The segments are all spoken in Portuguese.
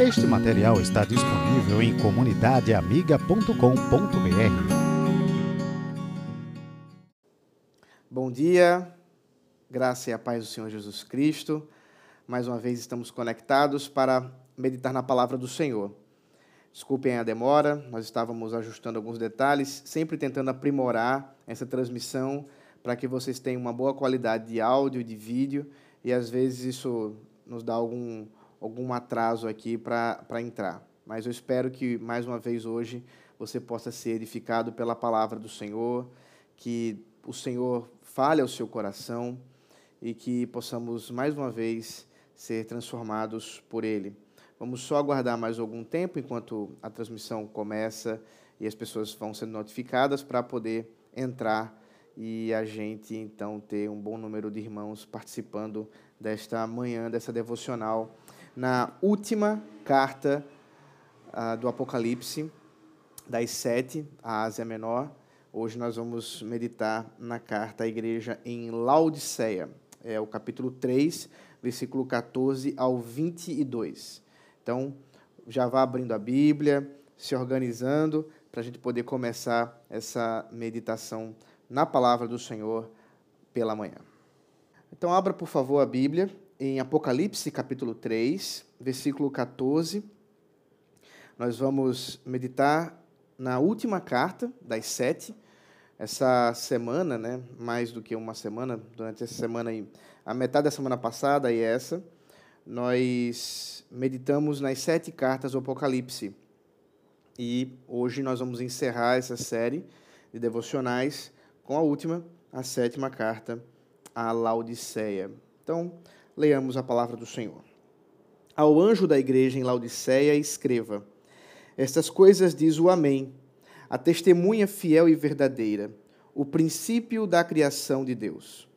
Este material está disponível em comunidadeamiga.com.br. Bom dia, graça e a paz do Senhor Jesus Cristo. Mais uma vez estamos conectados para meditar na palavra do Senhor. Desculpem a demora, nós estávamos ajustando alguns detalhes, sempre tentando aprimorar essa transmissão para que vocês tenham uma boa qualidade de áudio de vídeo, e às vezes isso nos dá algum algum atraso aqui para entrar. Mas eu espero que, mais uma vez hoje, você possa ser edificado pela palavra do Senhor, que o Senhor fale ao seu coração e que possamos, mais uma vez, ser transformados por Ele. Vamos só aguardar mais algum tempo enquanto a transmissão começa e as pessoas vão sendo notificadas para poder entrar e a gente então ter um bom número de irmãos participando desta manhã, dessa devocional na última carta uh, do Apocalipse, das sete, a Ásia Menor. Hoje nós vamos meditar na carta à igreja em Laodiceia. É o capítulo 3, versículo 14 ao 22. Então, já vá abrindo a Bíblia, se organizando, para a gente poder começar essa meditação na palavra do Senhor pela manhã. Então, abra, por favor, a Bíblia em Apocalipse capítulo 3, versículo 14. Nós vamos meditar na última carta das sete. Essa semana, né, mais do que uma semana, durante essa semana aí, a metade da semana passada e essa, nós meditamos nas sete cartas do Apocalipse. E hoje nós vamos encerrar essa série de devocionais com a última, a sétima carta, a Laodiceia. Então, Leiamos a palavra do Senhor. Ao anjo da igreja em Laodiceia, escreva: Estas coisas diz o Amém, a testemunha fiel e verdadeira, o princípio da criação de Deus.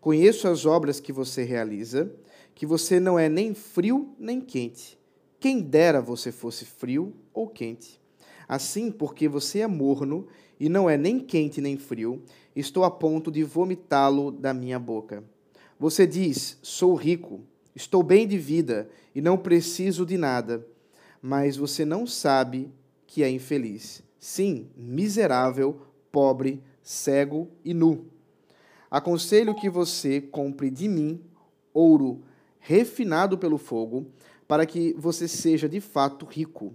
Conheço as obras que você realiza, que você não é nem frio nem quente. Quem dera você fosse frio ou quente. Assim, porque você é morno e não é nem quente nem frio, estou a ponto de vomitá-lo da minha boca. Você diz: sou rico, estou bem de vida e não preciso de nada, mas você não sabe que é infeliz. Sim, miserável, pobre, cego e nu. Aconselho que você compre de mim ouro refinado pelo fogo, para que você seja de fato rico.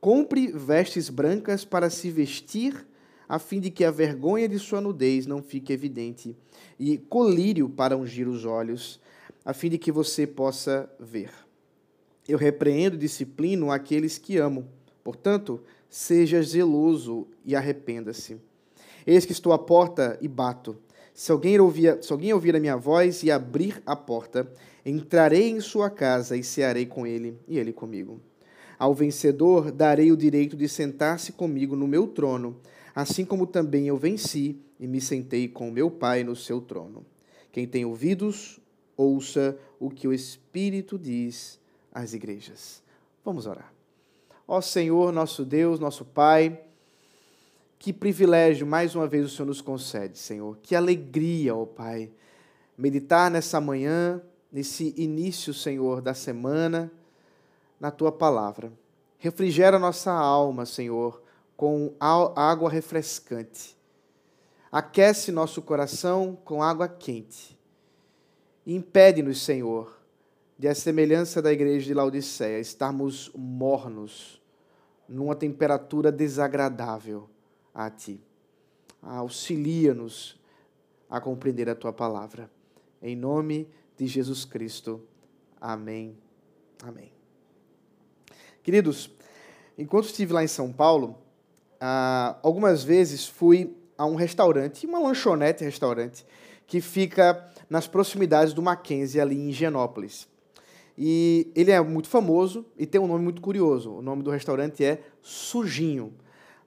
Compre vestes brancas para se vestir a fim de que a vergonha de sua nudez não fique evidente, e colírio para ungir os olhos, a fim de que você possa ver. Eu repreendo e disciplino aqueles que amo. Portanto, seja zeloso e arrependa-se. Eis que estou à porta e bato. Se alguém, ouvir, se alguém ouvir a minha voz e abrir a porta, entrarei em sua casa e cearei com ele e ele comigo. Ao vencedor darei o direito de sentar-se comigo no meu trono, assim como também eu venci e me sentei com meu Pai no seu trono. Quem tem ouvidos, ouça o que o Espírito diz às igrejas. Vamos orar. Ó Senhor, nosso Deus, nosso Pai, que privilégio mais uma vez o Senhor nos concede, Senhor. Que alegria, ó Pai, meditar nessa manhã, nesse início, Senhor, da semana, na tua palavra. Refrigera nossa alma, Senhor com água refrescante. Aquece nosso coração com água quente. Impede-nos, Senhor, de a semelhança da igreja de Laodiceia, estarmos mornos, numa temperatura desagradável a Ti. Auxilia-nos a compreender a Tua palavra. Em nome de Jesus Cristo. Amém. Amém. Queridos, enquanto estive lá em São Paulo, ah, algumas vezes fui a um restaurante, uma lanchonete restaurante, que fica nas proximidades do Mackenzie, ali em Higienópolis. E ele é muito famoso e tem um nome muito curioso. O nome do restaurante é Sujinho.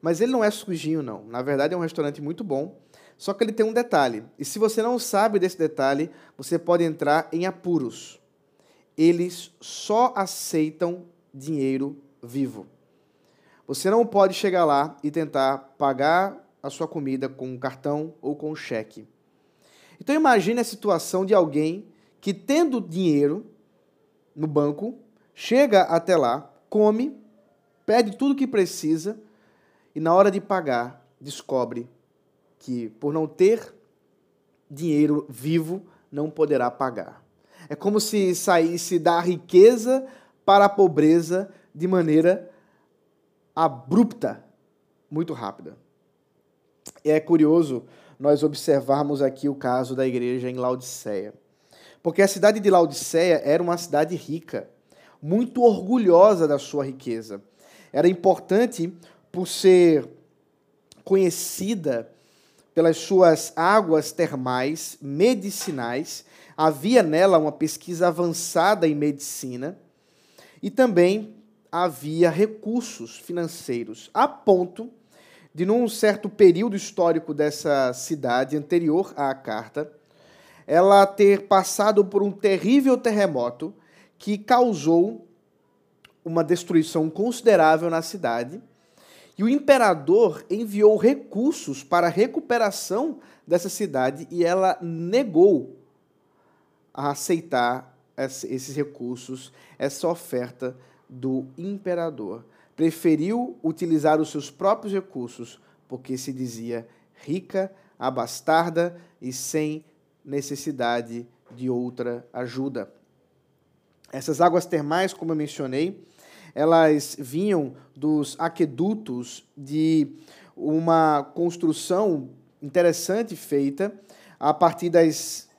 Mas ele não é sujinho, não. Na verdade, é um restaurante muito bom. Só que ele tem um detalhe. E se você não sabe desse detalhe, você pode entrar em apuros. Eles só aceitam dinheiro vivo. Você não pode chegar lá e tentar pagar a sua comida com um cartão ou com um cheque. Então imagine a situação de alguém que tendo dinheiro no banco chega até lá, come, pede tudo o que precisa e na hora de pagar descobre que por não ter dinheiro vivo não poderá pagar. É como se saísse da riqueza para a pobreza de maneira abrupta, muito rápida. É curioso nós observarmos aqui o caso da igreja em Laodiceia. Porque a cidade de Laodiceia era uma cidade rica, muito orgulhosa da sua riqueza. Era importante por ser conhecida pelas suas águas termais medicinais. Havia nela uma pesquisa avançada em medicina e também havia recursos financeiros, a ponto de, num certo período histórico dessa cidade, anterior à carta, ela ter passado por um terrível terremoto que causou uma destruição considerável na cidade. E o imperador enviou recursos para a recuperação dessa cidade e ela negou a aceitar esses recursos, essa oferta do imperador. Preferiu utilizar os seus próprios recursos porque se dizia rica, abastarda e sem necessidade de outra ajuda. Essas águas termais, como eu mencionei, elas vinham dos aquedutos de uma construção interessante feita a partir das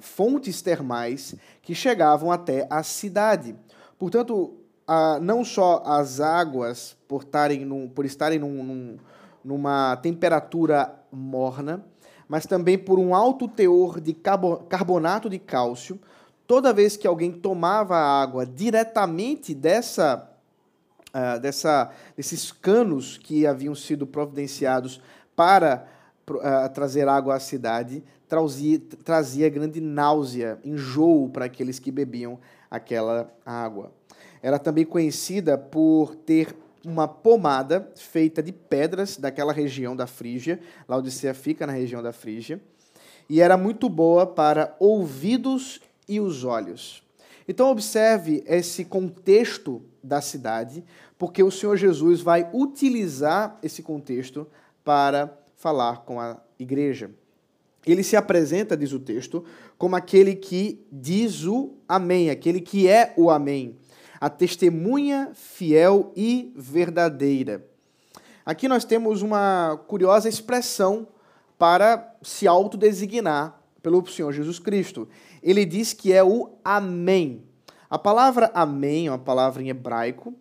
fontes termais que chegavam até a cidade. Portanto, não só as águas, por, tarem num, por estarem num, num, numa temperatura morna, mas também por um alto teor de carbonato de cálcio. Toda vez que alguém tomava água diretamente dessa, uh, dessa, desses canos que haviam sido providenciados para uh, trazer água à cidade, trazia, trazia grande náusea, enjoo para aqueles que bebiam aquela água. Era também conhecida por ter uma pomada feita de pedras daquela região da Frígia. Laodicea fica na região da Frígia. E era muito boa para ouvidos e os olhos. Então, observe esse contexto da cidade, porque o Senhor Jesus vai utilizar esse contexto para falar com a igreja. Ele se apresenta, diz o texto, como aquele que diz o Amém, aquele que é o Amém a testemunha fiel e verdadeira. Aqui nós temos uma curiosa expressão para se autodesignar pelo Senhor Jesus Cristo. Ele diz que é o Amém. A palavra Amém é uma palavra em hebraico,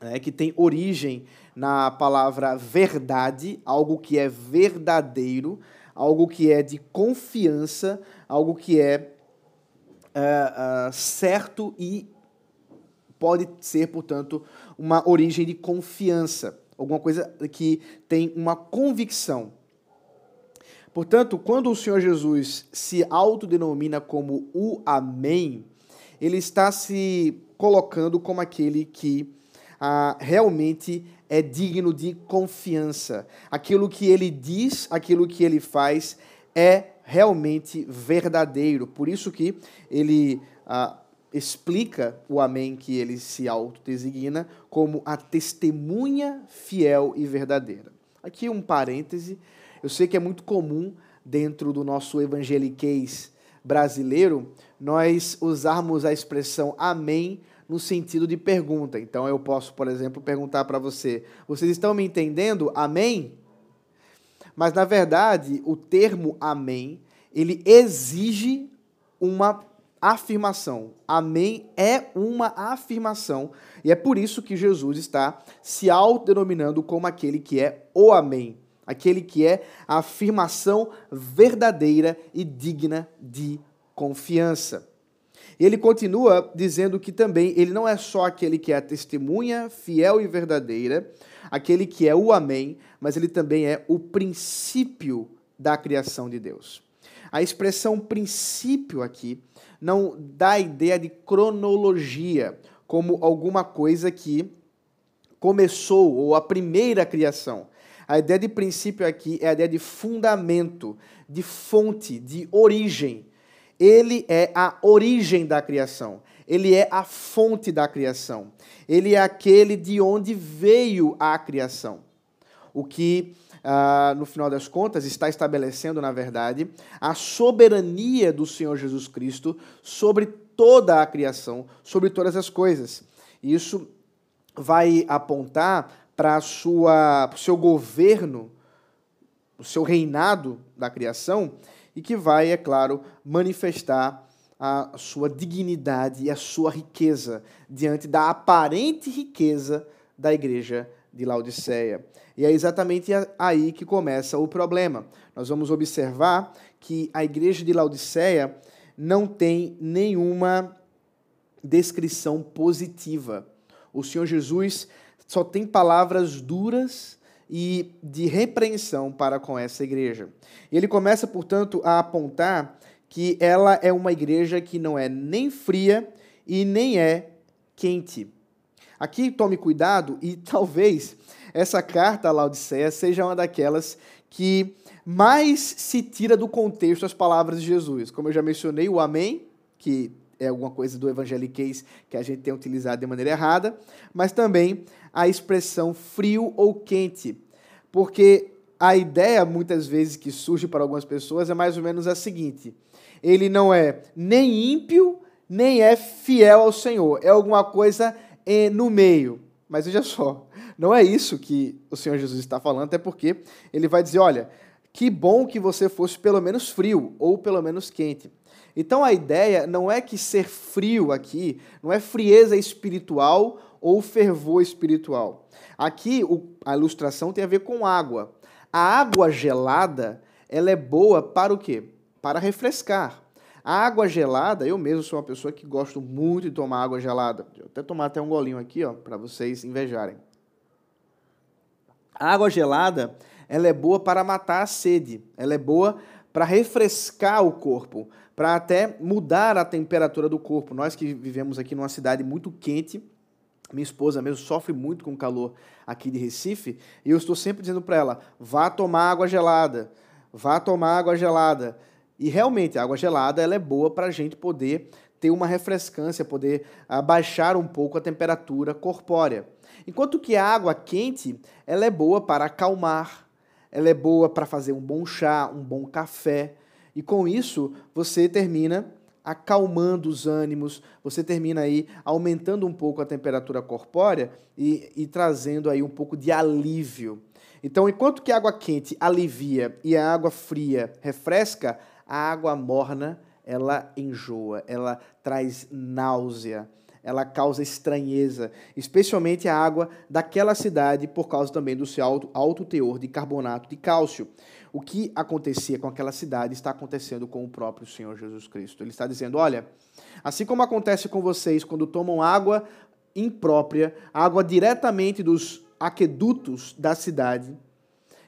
né, que tem origem na palavra verdade, algo que é verdadeiro, algo que é de confiança, algo que é uh, uh, certo e pode ser, portanto, uma origem de confiança, alguma coisa que tem uma convicção. Portanto, quando o Senhor Jesus se autodenomina como o Amém, ele está se colocando como aquele que ah, realmente é digno de confiança. Aquilo que ele diz, aquilo que ele faz é realmente verdadeiro. Por isso que ele ah, explica o Amém que ele se autodesigna como a testemunha fiel e verdadeira. Aqui um parêntese, eu sei que é muito comum dentro do nosso evangeliquez brasileiro nós usarmos a expressão Amém no sentido de pergunta. Então eu posso, por exemplo, perguntar para você: vocês estão me entendendo? Amém? Mas na verdade, o termo Amém, ele exige uma afirmação. Amém é uma afirmação. E é por isso que Jesus está se autodenominando como aquele que é o Amém. Aquele que é a afirmação verdadeira e digna de confiança. E ele continua dizendo que também ele não é só aquele que é a testemunha fiel e verdadeira, aquele que é o Amém, mas ele também é o princípio da criação de Deus. A expressão princípio aqui não dá a ideia de cronologia, como alguma coisa que começou, ou a primeira criação. A ideia de princípio aqui é a ideia de fundamento, de fonte, de origem. Ele é a origem da criação. ele é a fonte da criação. Ele é aquele de onde veio a criação. O que, ah, no final das contas, está estabelecendo, na verdade, a soberania do Senhor Jesus Cristo sobre toda a criação, sobre todas as coisas. Isso vai apontar para o seu governo, o seu reinado da criação, e que vai, é claro, manifestar a sua dignidade e a sua riqueza diante da aparente riqueza da igreja de Laodiceia. E é exatamente aí que começa o problema. Nós vamos observar que a igreja de Laodiceia não tem nenhuma descrição positiva. O Senhor Jesus só tem palavras duras e de repreensão para com essa igreja. Ele começa, portanto, a apontar que ela é uma igreja que não é nem fria e nem é quente. Aqui tome cuidado e talvez essa carta a Laodiceia seja uma daquelas que mais se tira do contexto as palavras de Jesus. Como eu já mencionei, o amém, que é alguma coisa do evangeliquez que a gente tem utilizado de maneira errada, mas também a expressão frio ou quente, porque a ideia muitas vezes que surge para algumas pessoas é mais ou menos a seguinte: ele não é nem ímpio, nem é fiel ao Senhor, é alguma coisa no meio. Mas veja só, não é isso que o Senhor Jesus está falando, até porque ele vai dizer: olha, que bom que você fosse pelo menos frio ou pelo menos quente. Então a ideia não é que ser frio aqui não é frieza espiritual ou fervor espiritual. Aqui a ilustração tem a ver com água. A água gelada, ela é boa para o quê? Para refrescar. A água gelada, eu mesmo sou uma pessoa que gosto muito de tomar água gelada. Vou até tomar até um golinho aqui, ó, para vocês invejarem. A água gelada, ela é boa para matar a sede. Ela é boa para refrescar o corpo, para até mudar a temperatura do corpo. Nós que vivemos aqui numa cidade muito quente, minha esposa mesmo sofre muito com o calor aqui de Recife, e eu estou sempre dizendo para ela: vá tomar água gelada, vá tomar água gelada. E realmente, a água gelada ela é boa para a gente poder ter uma refrescância, poder abaixar um pouco a temperatura corpórea. Enquanto que a água quente, ela é boa para acalmar, ela é boa para fazer um bom chá, um bom café. E com isso, você termina acalmando os ânimos, você termina aí aumentando um pouco a temperatura corpórea e, e trazendo aí um pouco de alívio. Então, enquanto que a água quente alivia e a água fria refresca, a água morna ela enjoa, ela traz náusea, ela causa estranheza, especialmente a água daquela cidade por causa também do seu alto, alto teor de carbonato de cálcio. O que acontecia com aquela cidade está acontecendo com o próprio Senhor Jesus Cristo. Ele está dizendo: olha, assim como acontece com vocês quando tomam água imprópria, água diretamente dos aquedutos da cidade,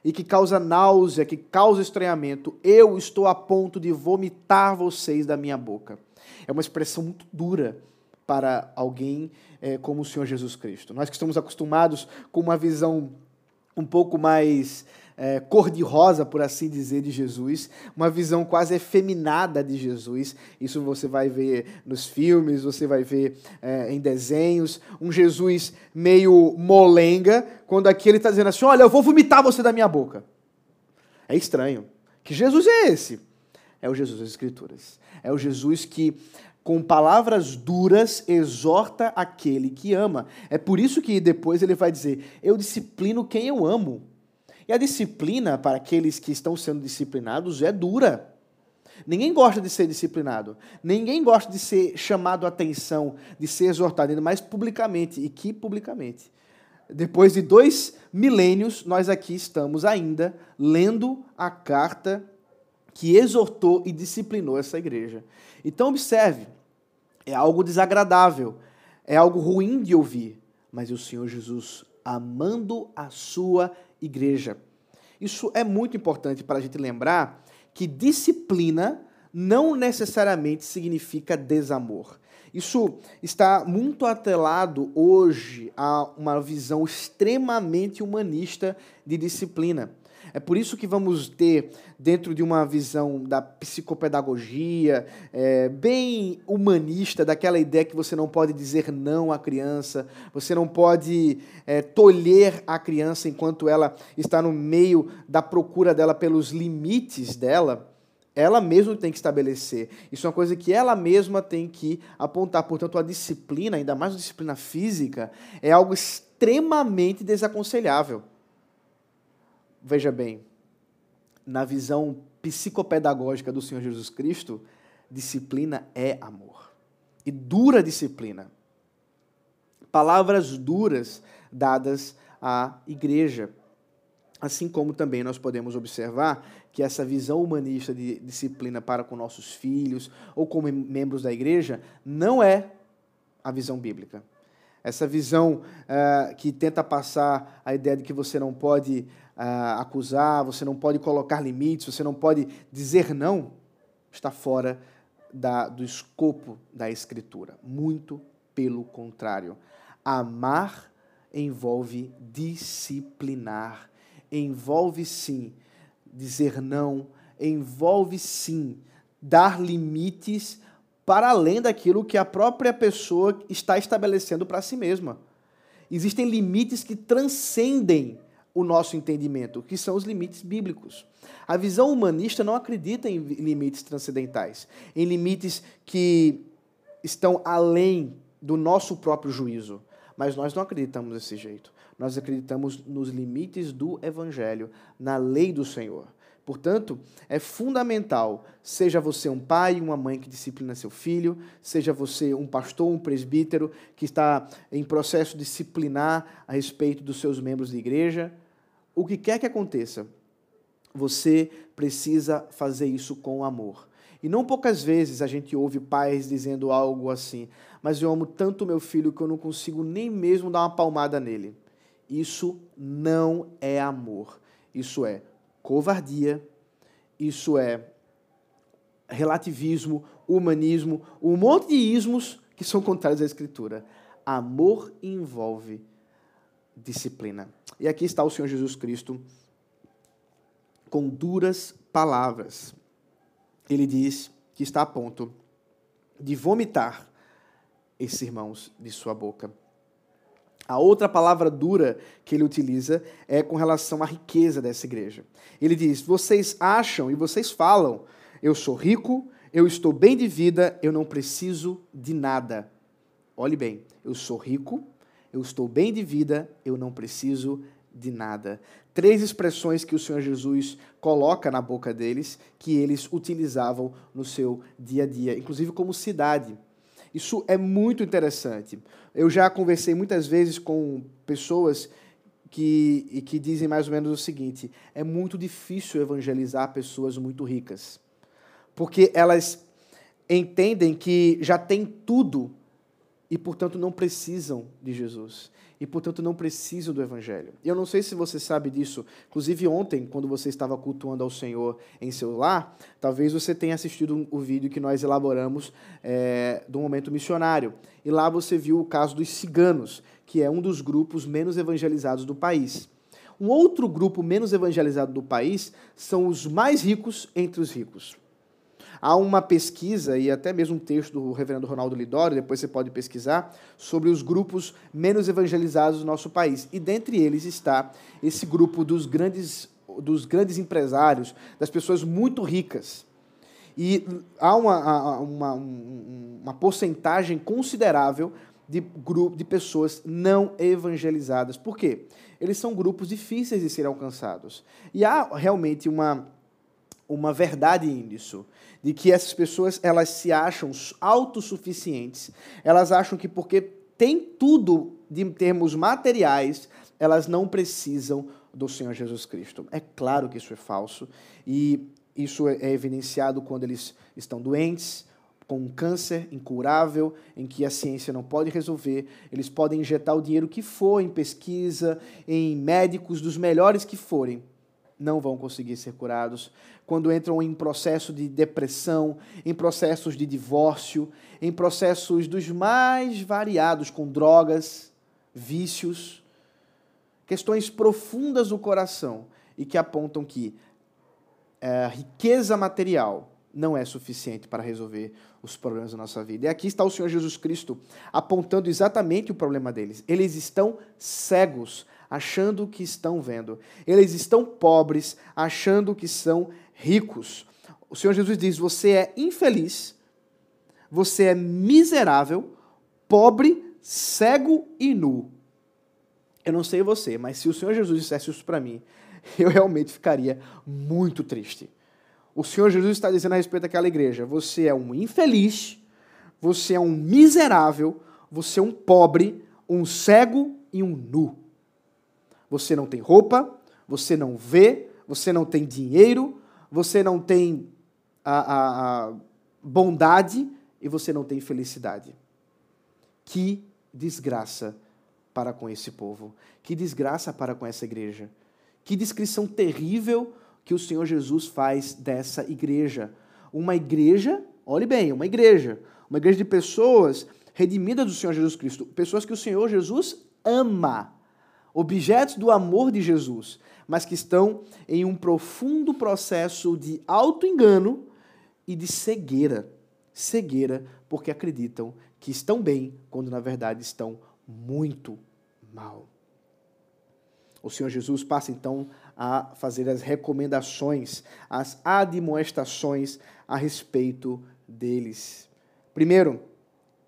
e que causa náusea, que causa estranhamento, eu estou a ponto de vomitar vocês da minha boca. É uma expressão muito dura para alguém é, como o Senhor Jesus Cristo. Nós que estamos acostumados com uma visão um pouco mais é, cor-de-rosa, por assim dizer, de Jesus, uma visão quase efeminada de Jesus. Isso você vai ver nos filmes, você vai ver é, em desenhos. Um Jesus meio molenga, quando aqui ele está dizendo assim: Olha, eu vou vomitar você da minha boca. É estranho. Que Jesus é esse? É o Jesus das Escrituras. É o Jesus que com palavras duras, exorta aquele que ama. É por isso que depois ele vai dizer: Eu disciplino quem eu amo. E a disciplina para aqueles que estão sendo disciplinados é dura. Ninguém gosta de ser disciplinado. Ninguém gosta de ser chamado a atenção, de ser exortado, ainda mais publicamente. E que publicamente? Depois de dois milênios, nós aqui estamos ainda lendo a carta que exortou e disciplinou essa igreja. Então, observe: é algo desagradável, é algo ruim de ouvir, mas o Senhor Jesus, amando a sua igreja. Isso é muito importante para a gente lembrar que disciplina não necessariamente significa desamor. Isso está muito atrelado hoje a uma visão extremamente humanista de disciplina. É por isso que vamos ter, dentro de uma visão da psicopedagogia, é, bem humanista, daquela ideia que você não pode dizer não à criança, você não pode é, tolher a criança enquanto ela está no meio da procura dela pelos limites dela ela mesma tem que estabelecer. Isso é uma coisa que ela mesma tem que apontar. Portanto, a disciplina, ainda mais a disciplina física, é algo extremamente desaconselhável. Veja bem, na visão psicopedagógica do Senhor Jesus Cristo, disciplina é amor. E dura disciplina. Palavras duras dadas à igreja. Assim como também nós podemos observar que essa visão humanista de disciplina para com nossos filhos ou como membros da igreja não é a visão bíblica. Essa visão uh, que tenta passar a ideia de que você não pode acusar, você não pode colocar limites, você não pode dizer não, está fora da, do escopo da Escritura. Muito pelo contrário. Amar envolve disciplinar envolve sim dizer não, envolve sim dar limites para além daquilo que a própria pessoa está estabelecendo para si mesma. Existem limites que transcendem o nosso entendimento, que são os limites bíblicos. A visão humanista não acredita em limites transcendentais, em limites que estão além do nosso próprio juízo. Mas nós não acreditamos desse jeito. Nós acreditamos nos limites do Evangelho, na lei do Senhor. Portanto, é fundamental, seja você um pai, uma mãe que disciplina seu filho, seja você um pastor, um presbítero que está em processo disciplinar a respeito dos seus membros de igreja, o que quer que aconteça, você precisa fazer isso com amor. E não poucas vezes a gente ouve pais dizendo algo assim: Mas eu amo tanto meu filho que eu não consigo nem mesmo dar uma palmada nele. Isso não é amor. Isso é covardia, isso é relativismo, humanismo, um monte de ismos que são contrários à Escritura. Amor envolve disciplina. E aqui está o Senhor Jesus Cristo com duras palavras. Ele diz que está a ponto de vomitar esses irmãos de sua boca. A outra palavra dura que ele utiliza é com relação à riqueza dessa igreja. Ele diz: Vocês acham e vocês falam, eu sou rico, eu estou bem de vida, eu não preciso de nada. Olhe bem, eu sou rico, eu estou bem de vida, eu não preciso de nada. Três expressões que o Senhor Jesus coloca na boca deles, que eles utilizavam no seu dia a dia, inclusive como cidade. Isso é muito interessante. Eu já conversei muitas vezes com pessoas que, que dizem mais ou menos o seguinte: é muito difícil evangelizar pessoas muito ricas, porque elas entendem que já têm tudo e, portanto, não precisam de Jesus e, portanto, não precisam do Evangelho. E eu não sei se você sabe disso. Inclusive, ontem, quando você estava cultuando ao Senhor em seu lar, talvez você tenha assistido o vídeo que nós elaboramos é, do momento missionário. E lá você viu o caso dos ciganos, que é um dos grupos menos evangelizados do país. Um outro grupo menos evangelizado do país são os mais ricos entre os ricos. Há uma pesquisa, e até mesmo um texto do reverendo Ronaldo Lidório, depois você pode pesquisar, sobre os grupos menos evangelizados do nosso país. E dentre eles está esse grupo dos grandes, dos grandes empresários, das pessoas muito ricas. E há uma, uma, uma porcentagem considerável de, grupo, de pessoas não evangelizadas. Por quê? Eles são grupos difíceis de serem alcançados. E há realmente uma, uma verdade nisso de que essas pessoas elas se acham autossuficientes. Elas acham que porque tem tudo de termos materiais, elas não precisam do Senhor Jesus Cristo. É claro que isso é falso e isso é evidenciado quando eles estão doentes, com um câncer incurável, em que a ciência não pode resolver, eles podem injetar o dinheiro que for em pesquisa, em médicos dos melhores que forem, não vão conseguir ser curados, quando entram em processo de depressão, em processos de divórcio, em processos dos mais variados, com drogas, vícios, questões profundas do coração, e que apontam que é, riqueza material não é suficiente para resolver os problemas da nossa vida. E aqui está o Senhor Jesus Cristo apontando exatamente o problema deles. Eles estão cegos, achando que estão vendo. Eles estão pobres, achando que são ricos. O Senhor Jesus diz: Você é infeliz, você é miserável, pobre, cego e nu. Eu não sei você, mas se o Senhor Jesus dissesse isso para mim, eu realmente ficaria muito triste. O Senhor Jesus está dizendo a respeito daquela igreja: você é um infeliz, você é um miserável, você é um pobre, um cego e um nu. Você não tem roupa, você não vê, você não tem dinheiro, você não tem a, a, a bondade e você não tem felicidade. Que desgraça para com esse povo. Que desgraça para com essa igreja. Que descrição terrível que o Senhor Jesus faz dessa igreja. Uma igreja, olhe bem, uma igreja, uma igreja de pessoas redimidas do Senhor Jesus Cristo, pessoas que o Senhor Jesus ama, objetos do amor de Jesus, mas que estão em um profundo processo de auto-engano e de cegueira. Cegueira porque acreditam que estão bem, quando na verdade estão muito mal. O Senhor Jesus passa então a fazer as recomendações, as admoestações a respeito deles. Primeiro,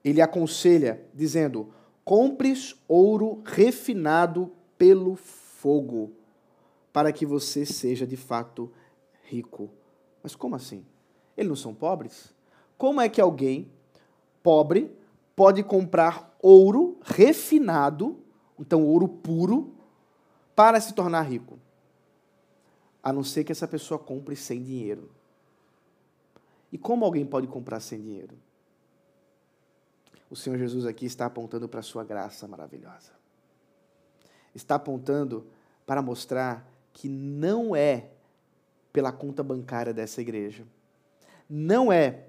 ele aconselha, dizendo: compres ouro refinado pelo fogo, para que você seja de fato rico. Mas como assim? Eles não são pobres? Como é que alguém pobre pode comprar ouro refinado, então ouro puro, para se tornar rico? A não ser que essa pessoa compre sem dinheiro. E como alguém pode comprar sem dinheiro? O Senhor Jesus aqui está apontando para a sua graça maravilhosa. Está apontando para mostrar que não é pela conta bancária dessa igreja, não é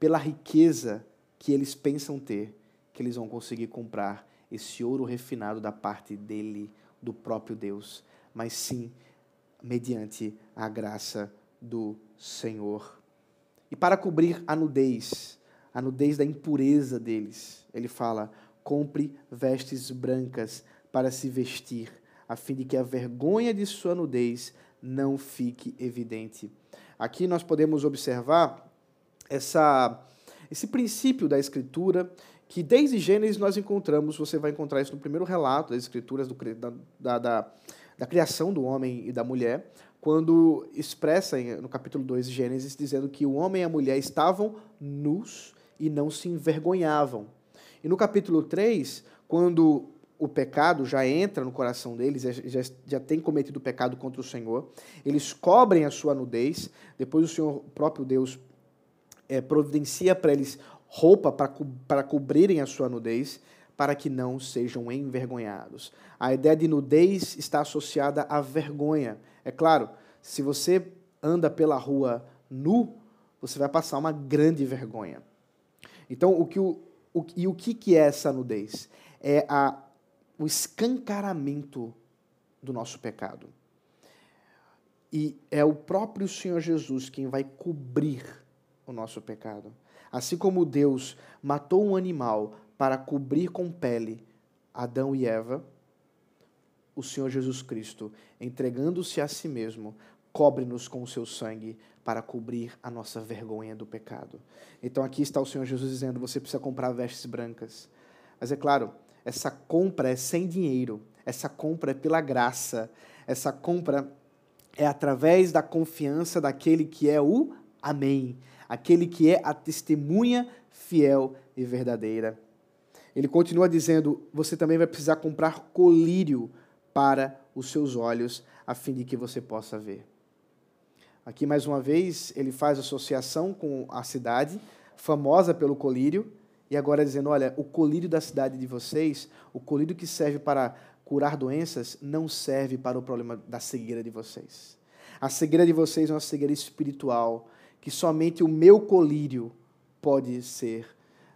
pela riqueza que eles pensam ter, que eles vão conseguir comprar esse ouro refinado da parte dele, do próprio Deus, mas sim mediante a graça do Senhor. E para cobrir a nudez, a nudez da impureza deles, ele fala: compre vestes brancas para se vestir, a fim de que a vergonha de sua nudez não fique evidente. Aqui nós podemos observar essa esse princípio da Escritura, que desde Gênesis nós encontramos, você vai encontrar isso no primeiro relato das Escrituras, do, da, da, da, criação do homem e da mulher, quando expressa no capítulo 2 de Gênesis, dizendo que o homem e a mulher estavam nus e não se envergonhavam. E no capítulo 3, quando o pecado já entra no coração deles, já, já tem cometido pecado contra o Senhor, eles cobrem a sua nudez, depois o Senhor, o próprio Deus, é, providencia para eles roupa para cobrirem a sua nudez, para que não sejam envergonhados. A ideia de nudez está associada à vergonha. É claro, se você anda pela rua nu, você vai passar uma grande vergonha. Então, o que o, o, e o que, que é essa nudez? É a, o escancaramento do nosso pecado. E é o próprio Senhor Jesus quem vai cobrir o nosso pecado. Assim como Deus matou um animal para cobrir com pele Adão e Eva, o Senhor Jesus Cristo, entregando-se a si mesmo, cobre-nos com o seu sangue para cobrir a nossa vergonha do pecado. Então aqui está o Senhor Jesus dizendo: você precisa comprar vestes brancas. Mas é claro, essa compra é sem dinheiro, essa compra é pela graça, essa compra é através da confiança daquele que é o Amém aquele que é a testemunha fiel e verdadeira. Ele continua dizendo: você também vai precisar comprar colírio para os seus olhos, a fim de que você possa ver. Aqui, mais uma vez, ele faz associação com a cidade, famosa pelo colírio, e agora dizendo: olha, o colírio da cidade de vocês, o colírio que serve para curar doenças, não serve para o problema da cegueira de vocês. A cegueira de vocês é uma cegueira espiritual, que somente o meu colírio pode ser,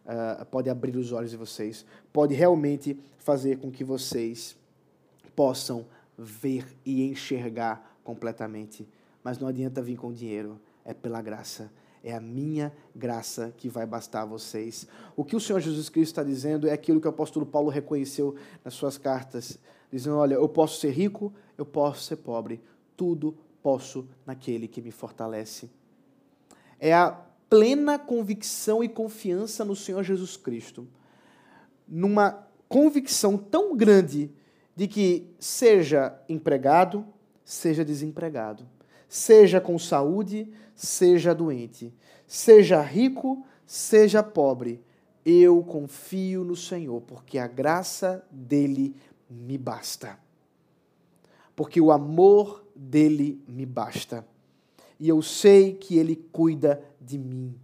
uh, pode abrir os olhos de vocês, pode realmente fazer com que vocês possam ver e enxergar completamente. Mas não adianta vir com dinheiro, é pela graça. É a minha graça que vai bastar a vocês. O que o Senhor Jesus Cristo está dizendo é aquilo que o apóstolo Paulo reconheceu nas suas cartas, dizendo: Olha, eu posso ser rico, eu posso ser pobre, tudo posso naquele que me fortalece. É a plena convicção e confiança no Senhor Jesus Cristo, numa convicção tão grande de que seja empregado, seja desempregado, seja com saúde, seja doente, seja rico, seja pobre, eu confio no Senhor, porque a graça dele me basta. Porque o amor dele me basta. E eu sei que ele cuida de mim.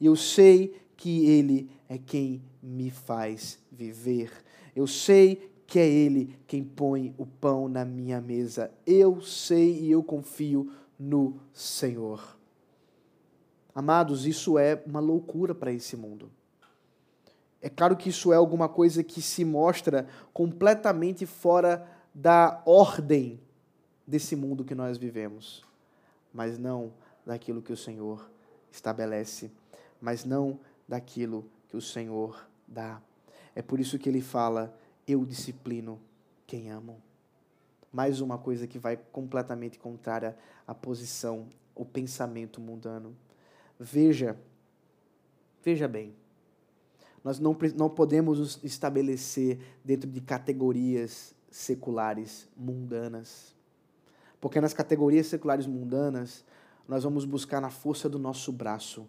E eu sei que ele é quem me faz viver. Eu sei que é Ele quem põe o pão na minha mesa. Eu sei e eu confio no Senhor. Amados, isso é uma loucura para esse mundo. É claro que isso é alguma coisa que se mostra completamente fora da ordem desse mundo que nós vivemos, mas não daquilo que o Senhor estabelece, mas não daquilo que o Senhor dá. É por isso que ele fala eu disciplino quem amo. Mais uma coisa que vai completamente contrária à posição, o pensamento mundano. Veja, veja bem, nós não, não podemos nos estabelecer dentro de categorias seculares mundanas. Porque nas categorias seculares mundanas, nós vamos buscar na força do nosso braço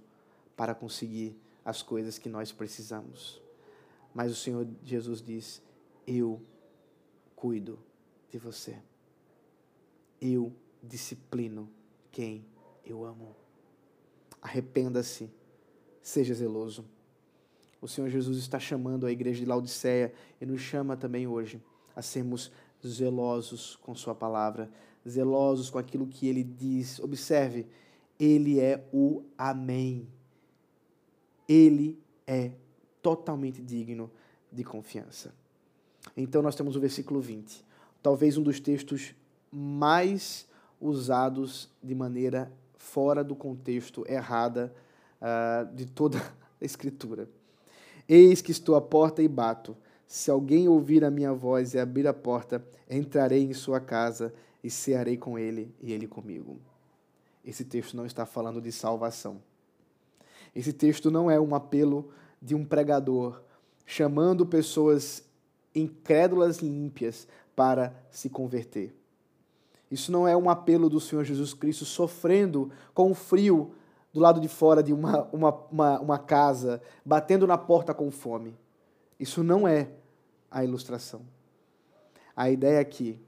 para conseguir as coisas que nós precisamos. Mas o Senhor Jesus diz: eu cuido de você. Eu disciplino quem eu amo. Arrependa-se, seja zeloso. O Senhor Jesus está chamando a igreja de Laodiceia e nos chama também hoje a sermos zelosos com Sua palavra, zelosos com aquilo que Ele diz. Observe, Ele é o Amém. Ele é totalmente digno de confiança. Então nós temos o versículo 20, talvez um dos textos mais usados de maneira fora do contexto errada uh, de toda a Escritura. Eis que estou à porta e bato. Se alguém ouvir a minha voz e abrir a porta, entrarei em sua casa e cearei com ele e ele comigo. Esse texto não está falando de salvação. Esse texto não é um apelo de um pregador chamando pessoas incrédulas e ímpias para se converter. Isso não é um apelo do Senhor Jesus Cristo sofrendo com o frio do lado de fora de uma, uma, uma, uma casa, batendo na porta com fome. Isso não é a ilustração. A ideia aqui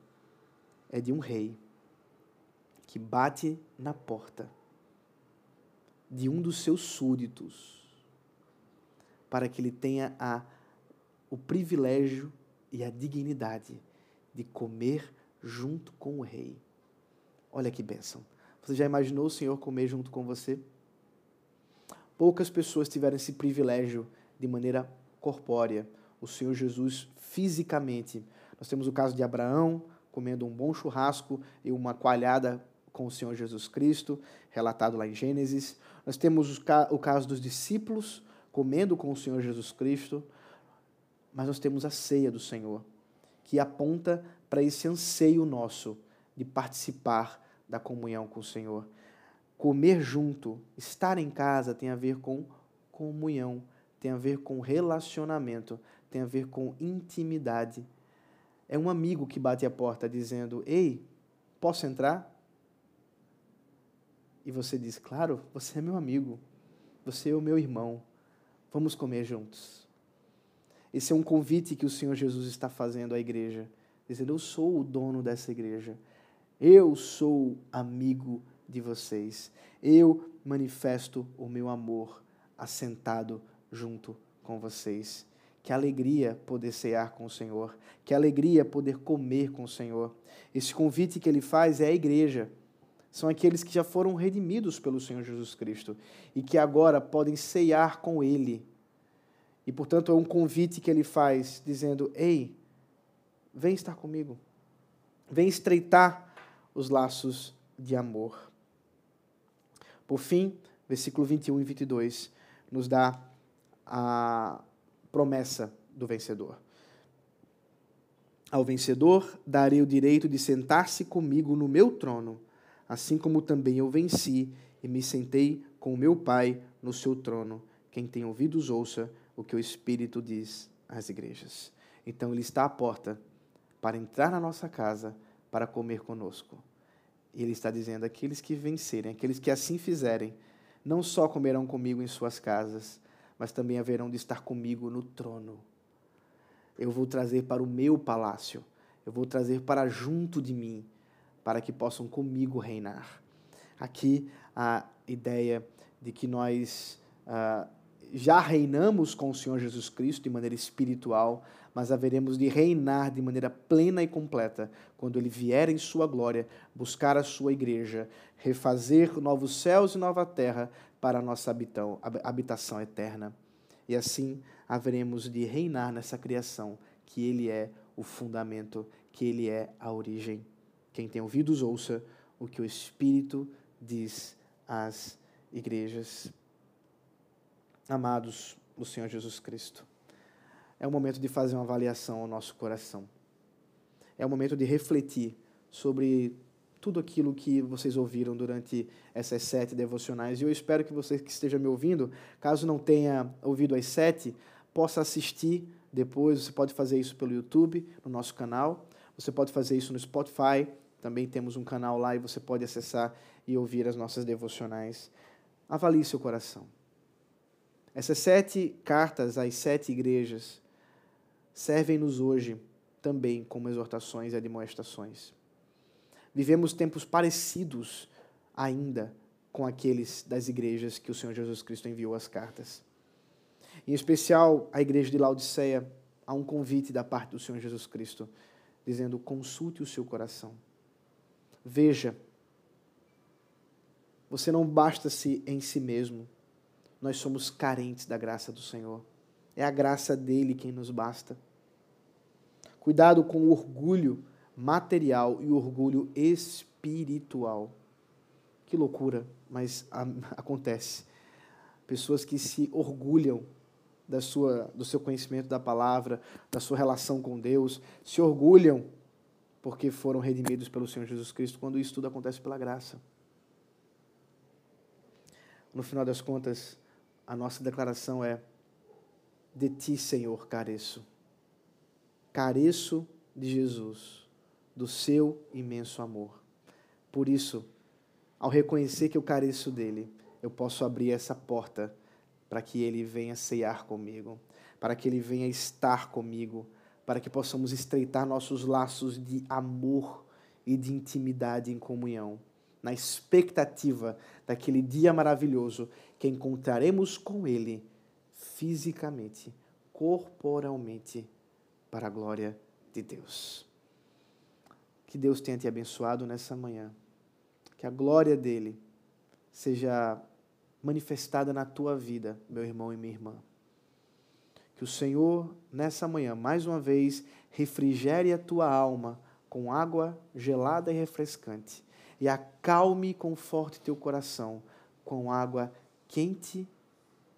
é de um rei que bate na porta de um dos seus súditos para que ele tenha a o privilégio e a dignidade de comer junto com o rei. Olha que bênção. Você já imaginou o Senhor comer junto com você? Poucas pessoas tiveram esse privilégio de maneira corpórea. O Senhor Jesus fisicamente. Nós temos o caso de Abraão comendo um bom churrasco e uma coalhada com o Senhor Jesus Cristo, relatado lá em Gênesis. Nós temos o caso dos discípulos comendo com o Senhor Jesus Cristo mas nós temos a ceia do Senhor, que aponta para esse anseio nosso de participar da comunhão com o Senhor. Comer junto, estar em casa tem a ver com comunhão, tem a ver com relacionamento, tem a ver com intimidade. É um amigo que bate a porta dizendo: Ei, posso entrar? E você diz: Claro, você é meu amigo, você é o meu irmão, vamos comer juntos. Esse é um convite que o Senhor Jesus está fazendo à igreja, dizendo: Eu sou o dono dessa igreja, eu sou amigo de vocês, eu manifesto o meu amor assentado junto com vocês. Que alegria poder cear com o Senhor, que alegria poder comer com o Senhor. Esse convite que ele faz é a igreja. São aqueles que já foram redimidos pelo Senhor Jesus Cristo e que agora podem ceiar com ele e, portanto, é um convite que ele faz, dizendo: Ei, vem estar comigo. Vem estreitar os laços de amor. Por fim, versículo 21 e 22 nos dá a promessa do vencedor. Ao vencedor darei o direito de sentar-se comigo no meu trono, assim como também eu venci e me sentei com o meu Pai no seu trono. Quem tem ouvidos, ouça o que o Espírito diz às igrejas. Então, ele está à porta para entrar na nossa casa para comer conosco. E ele está dizendo: aqueles que vencerem, aqueles que assim fizerem, não só comerão comigo em suas casas, mas também haverão de estar comigo no trono. Eu vou trazer para o meu palácio, eu vou trazer para junto de mim, para que possam comigo reinar. Aqui a ideia de que nós ah, já reinamos com o Senhor Jesus Cristo de maneira espiritual, mas haveremos de reinar de maneira plena e completa quando ele vier em sua glória, buscar a sua igreja, refazer novos céus e nova terra para a nossa habitão, habitação eterna. E assim haveremos de reinar nessa criação, que ele é o fundamento, que ele é a origem. Quem tem ouvidos, ouça o que o Espírito diz às igrejas. Amados do Senhor Jesus Cristo é o momento de fazer uma avaliação ao nosso coração. É o momento de refletir sobre tudo aquilo que vocês ouviram durante essas sete devocionais. E eu espero que você que esteja me ouvindo, caso não tenha ouvido as sete, possa assistir depois. Você pode fazer isso pelo YouTube, no nosso canal. Você pode fazer isso no Spotify. Também temos um canal lá e você pode acessar e ouvir as nossas devocionais. Avalie seu coração. Essas sete cartas às sete igrejas servem-nos hoje também como exortações e admoestações. Vivemos tempos parecidos ainda com aqueles das igrejas que o Senhor Jesus Cristo enviou as cartas. Em especial, a igreja de Laodiceia, há um convite da parte do Senhor Jesus Cristo, dizendo: consulte o seu coração. Veja, você não basta-se em si mesmo. Nós somos carentes da graça do Senhor. É a graça dele quem nos basta. Cuidado com o orgulho material e o orgulho espiritual. Que loucura, mas acontece. Pessoas que se orgulham da sua, do seu conhecimento da palavra, da sua relação com Deus, se orgulham porque foram redimidos pelo Senhor Jesus Cristo, quando isso tudo acontece pela graça. No final das contas, a nossa declaração é: De ti, Senhor, careço careço de Jesus, do seu imenso amor. Por isso, ao reconhecer que eu careço dele, eu posso abrir essa porta para que ele venha ceiar comigo, para que ele venha estar comigo, para que possamos estreitar nossos laços de amor e de intimidade em comunhão, na expectativa daquele dia maravilhoso que encontraremos com ele fisicamente, corporalmente para a glória de Deus. Que Deus tenha te abençoado nessa manhã. Que a glória dele seja manifestada na tua vida, meu irmão e minha irmã. Que o Senhor, nessa manhã, mais uma vez, refrigere a tua alma com água gelada e refrescante e acalme e conforte teu coração com água quente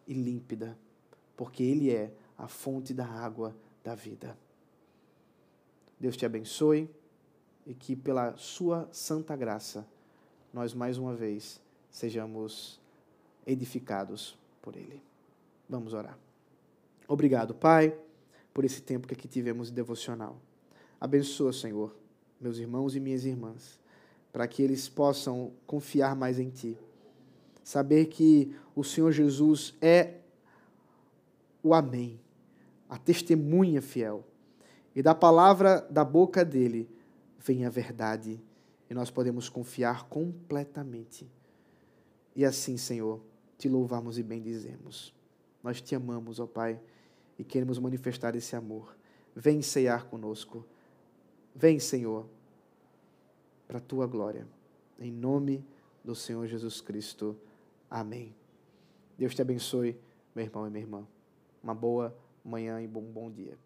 e límpida, porque Ele é a fonte da água da vida. Deus te abençoe e que pela sua santa graça nós mais uma vez sejamos edificados por ele. Vamos orar. Obrigado, Pai, por esse tempo que aqui tivemos de devocional. Abençoa, Senhor, meus irmãos e minhas irmãs, para que eles possam confiar mais em Ti. Saber que o Senhor Jesus é o Amém a testemunha fiel. E da palavra da boca dele vem a verdade, e nós podemos confiar completamente. E assim, Senhor, te louvamos e bendizemos. Nós te amamos, ó Pai, e queremos manifestar esse amor. Vem ceiar conosco. Vem, Senhor, para a tua glória. Em nome do Senhor Jesus Cristo. Amém. Deus te abençoe, meu irmão e minha irmã. Uma boa manhã e bom, bom dia.